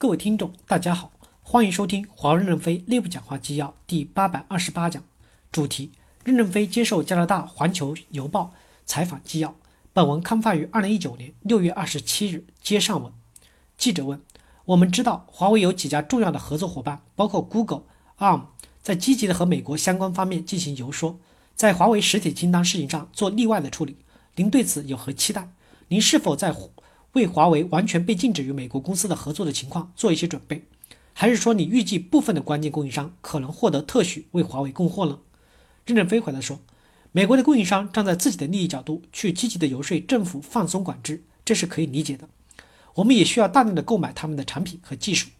各位听众，大家好，欢迎收听华为任正非内部讲话纪要第八百二十八讲，主题：任正非接受加拿大环球邮报采访纪要。本文刊发于二零一九年六月二十七日。接上文，记者问：我们知道华为有几家重要的合作伙伴，包括 Google、ARM，在积极的和美国相关方面进行游说，在华为实体清单事情上做例外的处理。您对此有何期待？您是否在？为华为完全被禁止与美国公司的合作的情况做一些准备，还是说你预计部分的关键供应商可能获得特许为华为供货呢？任正非回答说，美国的供应商站在自己的利益角度去积极的游说政府放松管制，这是可以理解的。我们也需要大量的购买他们的产品和技术，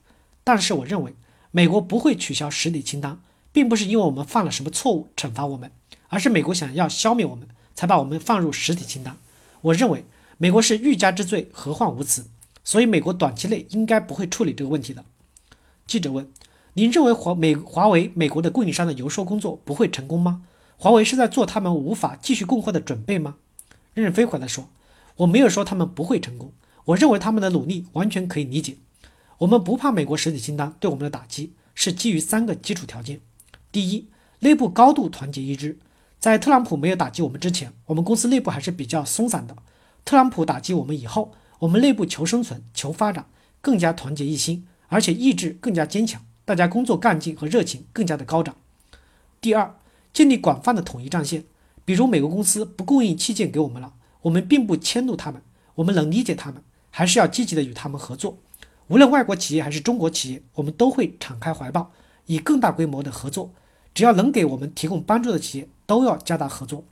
但是我认为美国不会取消实体清单，并不是因为我们犯了什么错误惩罚我们，而是美国想要消灭我们才把我们放入实体清单。我认为。美国是欲加之罪，何患无辞？所以美国短期内应该不会处理这个问题的。记者问：“您认为华美华为美国的供应商的游说工作不会成功吗？华为是在做他们无法继续供货的准备吗？”任正非回答说：“我没有说他们不会成功，我认为他们的努力完全可以理解。我们不怕美国实体清单对我们的打击，是基于三个基础条件：第一，内部高度团结一致。在特朗普没有打击我们之前，我们公司内部还是比较松散的。”特朗普打击我们以后，我们内部求生存、求发展，更加团结一心，而且意志更加坚强，大家工作干劲和热情更加的高涨。第二，建立广泛的统一战线，比如美国公司不供应器件给我们了，我们并不迁怒他们，我们能理解他们，还是要积极的与他们合作。无论外国企业还是中国企业，我们都会敞开怀抱，以更大规模的合作。只要能给我们提供帮助的企业，都要加大合作。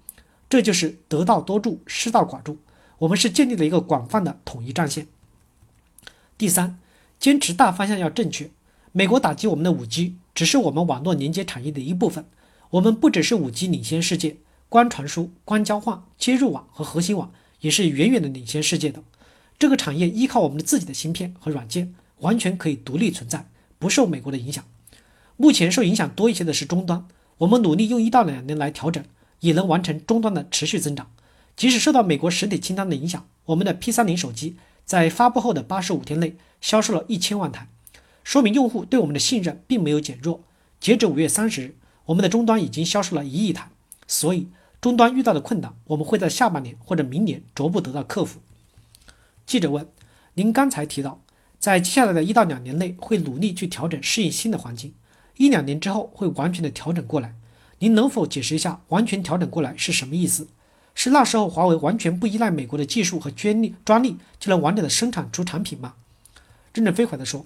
这就是得道多助，失道寡助。我们是建立了一个广泛的统一战线。第三，坚持大方向要正确。美国打击我们的五 G，只是我们网络连接产业的一部分。我们不只是五 G 领先世界，光传输、光交换、接入网和核心网也是远远的领先世界的。这个产业依靠我们的自己的芯片和软件，完全可以独立存在，不受美国的影响。目前受影响多一些的是终端，我们努力用一到两年来调整，也能完成终端的持续增长。即使受到美国实体清单的影响，我们的 P30 手机在发布后的八十五天内销售了一千万台，说明用户对我们的信任并没有减弱。截止五月三十日，我们的终端已经销售了一亿台。所以，终端遇到的困难，我们会在下半年或者明年逐步得到克服。记者问：您刚才提到，在接下来的一到两年内会努力去调整适应新的环境，一两年之后会完全的调整过来。您能否解释一下完全调整过来是什么意思？是那时候华为完全不依赖美国的技术和专利，专利就能完整的生产出产品吗？任正非回答说：“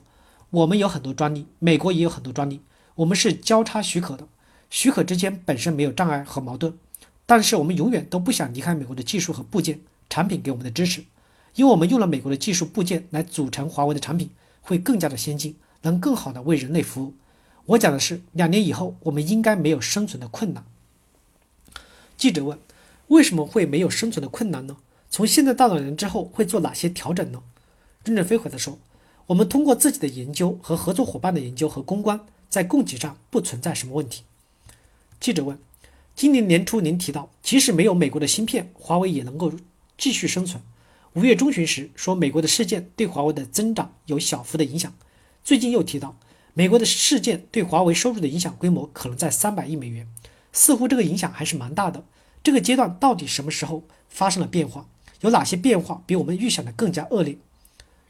我们有很多专利，美国也有很多专利，我们是交叉许可的，许可之间本身没有障碍和矛盾。但是我们永远都不想离开美国的技术和部件产品给我们的支持，因为我们用了美国的技术部件来组成华为的产品，会更加的先进，能更好的为人类服务。我讲的是两年以后，我们应该没有生存的困难。”记者问。为什么会没有生存的困难呢？从现在到两年之后会做哪些调整呢？任正非回答说：“我们通过自己的研究和合作伙伴的研究和公关，在供给上不存在什么问题。”记者问：“今年年初您提到，即使没有美国的芯片，华为也能够继续生存。五月中旬时说，美国的事件对华为的增长有小幅的影响。最近又提到，美国的事件对华为收入的影响规模可能在三百亿美元，似乎这个影响还是蛮大的。”这个阶段到底什么时候发生了变化？有哪些变化比我们预想的更加恶劣？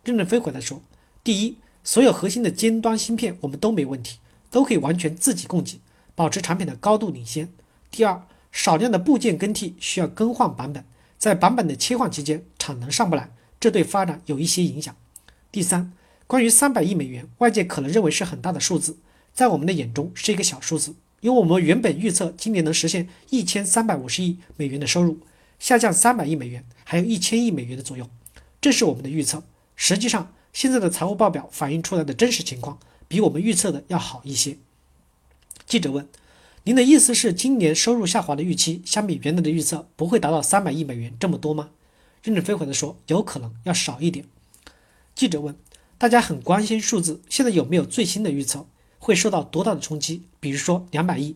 任正非回答说：第一，所有核心的尖端芯片我们都没问题，都可以完全自己供给，保持产品的高度领先。第二，少量的部件更替需要更换版本，在版本的切换期间产能上不来，这对发展有一些影响。第三，关于三百亿美元，外界可能认为是很大的数字，在我们的眼中是一个小数字。因为我们原本预测今年能实现一千三百五十亿美元的收入，下降三百亿美元，还有一千亿美元的左右，这是我们的预测。实际上，现在的财务报表反映出来的真实情况比我们预测的要好一些。记者问：“您的意思是今年收入下滑的预期相比原来的预测不会达到三百亿美元这么多吗？”任正非回答说：“有可能要少一点。”记者问：“大家很关心数字，现在有没有最新的预测？”会受到多大的冲击？比如说两百亿，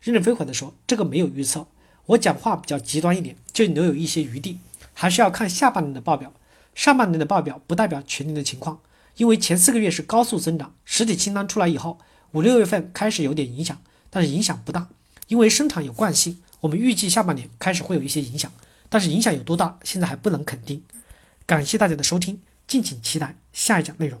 任正非回答说：“这个没有预测，我讲话比较极端一点，就留有一些余地，还是要看下半年的报表。上半年的报表不代表全年的情况，因为前四个月是高速增长，实体清单出来以后，五六月份开始有点影响，但是影响不大，因为生产有惯性，我们预计下半年开始会有一些影响，但是影响有多大，现在还不能肯定。感谢大家的收听，敬请期待下一讲内容。